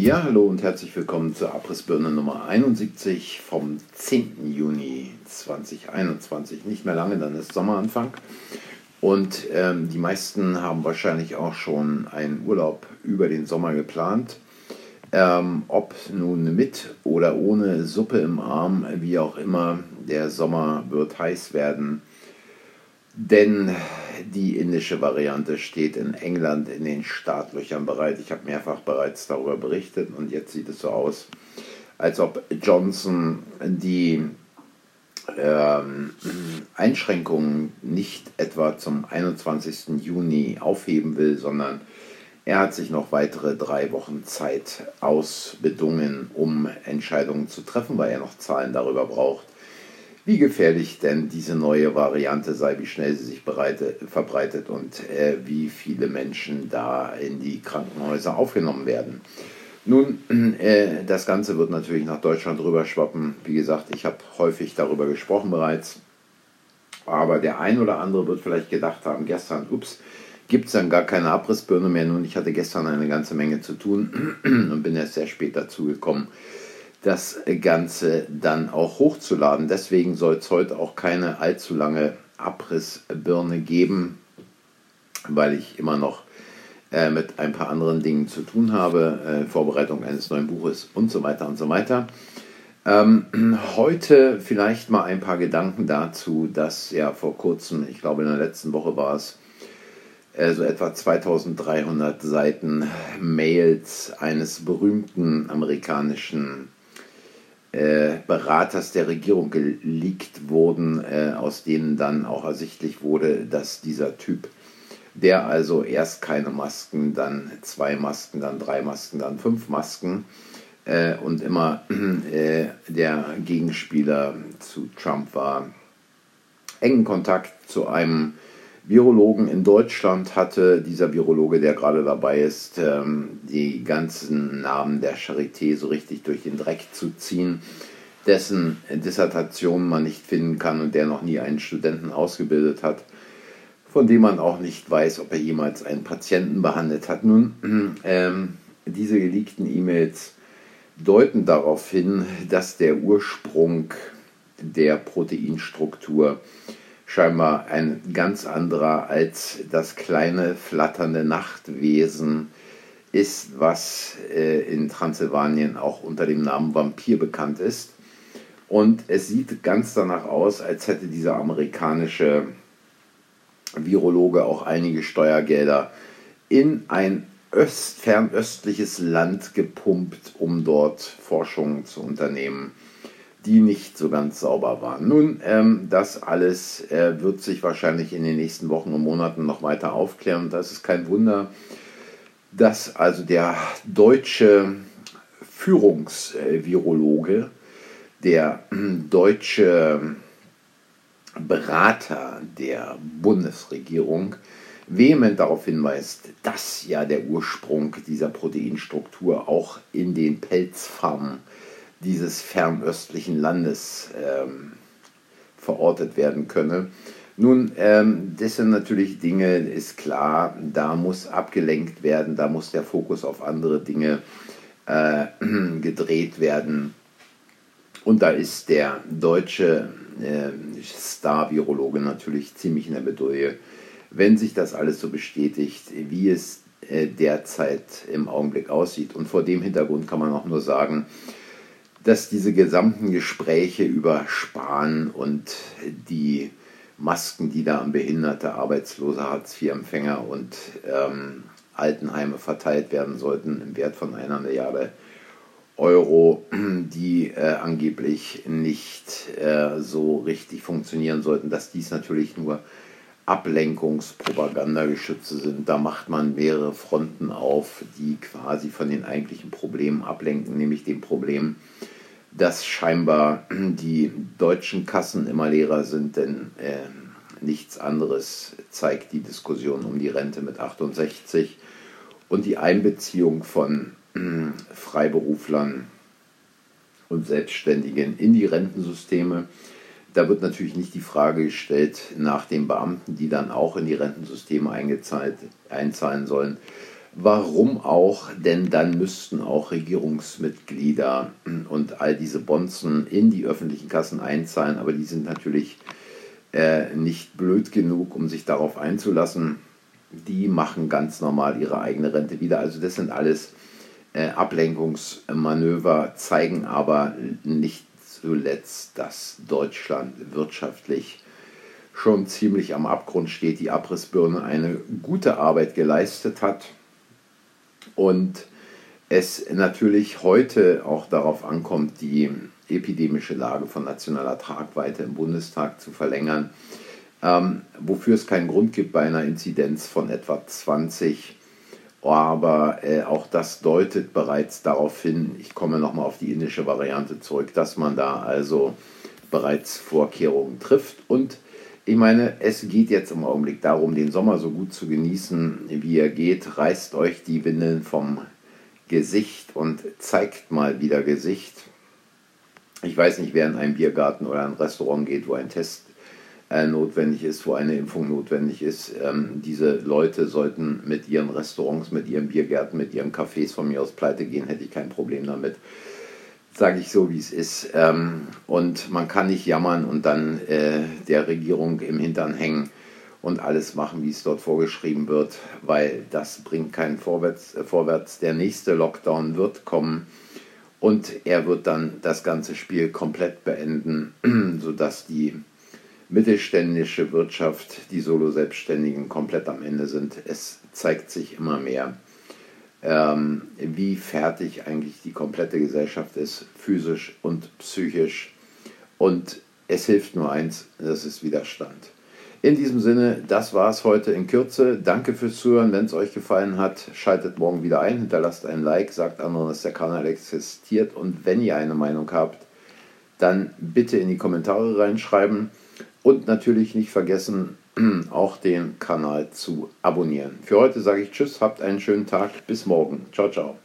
Ja, hallo und herzlich willkommen zur Abrissbirne Nummer 71 vom 10. Juni 2021. Nicht mehr lange, dann ist Sommeranfang. Und ähm, die meisten haben wahrscheinlich auch schon einen Urlaub über den Sommer geplant. Ähm, ob nun mit oder ohne Suppe im Arm, wie auch immer, der Sommer wird heiß werden. Denn die indische Variante steht in England in den Startlöchern bereit. Ich habe mehrfach bereits darüber berichtet und jetzt sieht es so aus, als ob Johnson die ähm, Einschränkungen nicht etwa zum 21. Juni aufheben will, sondern er hat sich noch weitere drei Wochen Zeit ausbedungen, um Entscheidungen zu treffen, weil er noch Zahlen darüber braucht, wie gefährlich denn diese neue Variante sei, wie schnell sie sich bereite, verbreitet und äh, wie viele Menschen da in die Krankenhäuser aufgenommen werden. Nun, äh, das Ganze wird natürlich nach Deutschland rüberschwappen. Wie gesagt, ich habe häufig darüber gesprochen bereits. Aber der ein oder andere wird vielleicht gedacht haben, gestern, ups, gibt es dann gar keine Abrissbirne mehr. Nun, ich hatte gestern eine ganze Menge zu tun und bin erst sehr spät dazu gekommen, das Ganze dann auch hochzuladen. Deswegen soll es heute auch keine allzu lange Abrissbirne geben, weil ich immer noch äh, mit ein paar anderen Dingen zu tun habe, äh, Vorbereitung eines neuen Buches und so weiter und so weiter. Ähm, heute vielleicht mal ein paar Gedanken dazu, dass ja vor kurzem, ich glaube in der letzten Woche war es, äh, so etwa 2300 Seiten Mails eines berühmten amerikanischen Beraters der Regierung geleakt wurden, äh, aus denen dann auch ersichtlich wurde, dass dieser Typ, der also erst keine Masken, dann zwei Masken, dann drei Masken, dann fünf Masken äh, und immer äh, der Gegenspieler zu Trump war, engen Kontakt zu einem Virologen in Deutschland hatte dieser Virologe, der gerade dabei ist, ähm, die ganzen Namen der Charité so richtig durch den Dreck zu ziehen, dessen Dissertation man nicht finden kann und der noch nie einen Studenten ausgebildet hat, von dem man auch nicht weiß, ob er jemals einen Patienten behandelt hat. Nun, ähm, diese geleakten E-Mails deuten darauf hin, dass der Ursprung der Proteinstruktur scheinbar ein ganz anderer als das kleine flatternde Nachtwesen ist, was äh, in Transsilvanien auch unter dem Namen Vampir bekannt ist. Und es sieht ganz danach aus, als hätte dieser amerikanische Virologe auch einige Steuergelder in ein öst, fernöstliches Land gepumpt, um dort Forschungen zu unternehmen die nicht so ganz sauber waren. Nun, ähm, das alles äh, wird sich wahrscheinlich in den nächsten Wochen und Monaten noch weiter aufklären. Das ist kein Wunder, dass also der deutsche Führungsvirologe, der deutsche Berater der Bundesregierung, vehement darauf hinweist, dass ja der Ursprung dieser Proteinstruktur auch in den Pelzfarmen dieses fernöstlichen Landes ähm, verortet werden könne. Nun, ähm, das sind natürlich Dinge, ist klar, da muss abgelenkt werden, da muss der Fokus auf andere Dinge äh, gedreht werden. Und da ist der deutsche äh, Star-Virologe natürlich ziemlich in der Bedouille, wenn sich das alles so bestätigt, wie es äh, derzeit im Augenblick aussieht. Und vor dem Hintergrund kann man auch nur sagen, dass diese gesamten Gespräche über Spahn und die Masken, die da an behinderte, arbeitslose Hartz-IV-Empfänger und ähm, Altenheime verteilt werden sollten im Wert von einer Milliarde Euro, die äh, angeblich nicht äh, so richtig funktionieren sollten, dass dies natürlich nur Ablenkungspropagandageschütze sind. Da macht man mehrere Fronten auf, die quasi von den eigentlichen Problemen ablenken, nämlich dem Problem, dass scheinbar die deutschen Kassen immer leerer sind, denn äh, nichts anderes zeigt die Diskussion um die Rente mit 68 und die Einbeziehung von äh, Freiberuflern und Selbstständigen in die Rentensysteme. Da wird natürlich nicht die Frage gestellt nach den Beamten, die dann auch in die Rentensysteme eingezahlt, einzahlen sollen, Warum auch? Denn dann müssten auch Regierungsmitglieder und all diese Bonzen in die öffentlichen Kassen einzahlen, aber die sind natürlich äh, nicht blöd genug, um sich darauf einzulassen. Die machen ganz normal ihre eigene Rente wieder. Also das sind alles äh, Ablenkungsmanöver, zeigen aber nicht zuletzt, dass Deutschland wirtschaftlich schon ziemlich am Abgrund steht, die Abrissbirne eine gute Arbeit geleistet hat und es natürlich heute auch darauf ankommt, die epidemische Lage von nationaler Tragweite im Bundestag zu verlängern, ähm, wofür es keinen Grund gibt bei einer Inzidenz von etwa 20. Aber äh, auch das deutet bereits darauf hin, ich komme nochmal auf die indische Variante zurück, dass man da also bereits Vorkehrungen trifft. Und ich meine, es geht jetzt im Augenblick darum, den Sommer so gut zu genießen, wie er geht. Reißt euch die Windeln vom Gesicht und zeigt mal wieder Gesicht. Ich weiß nicht, wer in einen Biergarten oder ein Restaurant geht, wo ein Test äh, notwendig ist, wo eine Impfung notwendig ist. Ähm, diese Leute sollten mit ihren Restaurants, mit ihren Biergärten, mit ihren Cafés von mir aus pleite gehen, hätte ich kein Problem damit sage ich so, wie es ist. Ähm, und man kann nicht jammern und dann äh, der Regierung im Hintern hängen und alles machen, wie es dort vorgeschrieben wird, weil das bringt keinen Vorwärts. Äh, vorwärts. Der nächste Lockdown wird kommen und er wird dann das ganze Spiel komplett beenden, sodass die mittelständische Wirtschaft, die Solo-Selbstständigen komplett am Ende sind. Es zeigt sich immer mehr ähm, wie fertig eigentlich die komplette Gesellschaft ist, physisch und psychisch. Und es hilft nur eins, das ist Widerstand. In diesem Sinne, das war es heute in Kürze. Danke fürs Zuhören. Wenn es euch gefallen hat, schaltet morgen wieder ein, hinterlasst ein Like, sagt anderen, dass der Kanal existiert. Und wenn ihr eine Meinung habt, dann bitte in die Kommentare reinschreiben. Und natürlich nicht vergessen, auch den Kanal zu abonnieren. Für heute sage ich Tschüss, habt einen schönen Tag, bis morgen. Ciao, ciao.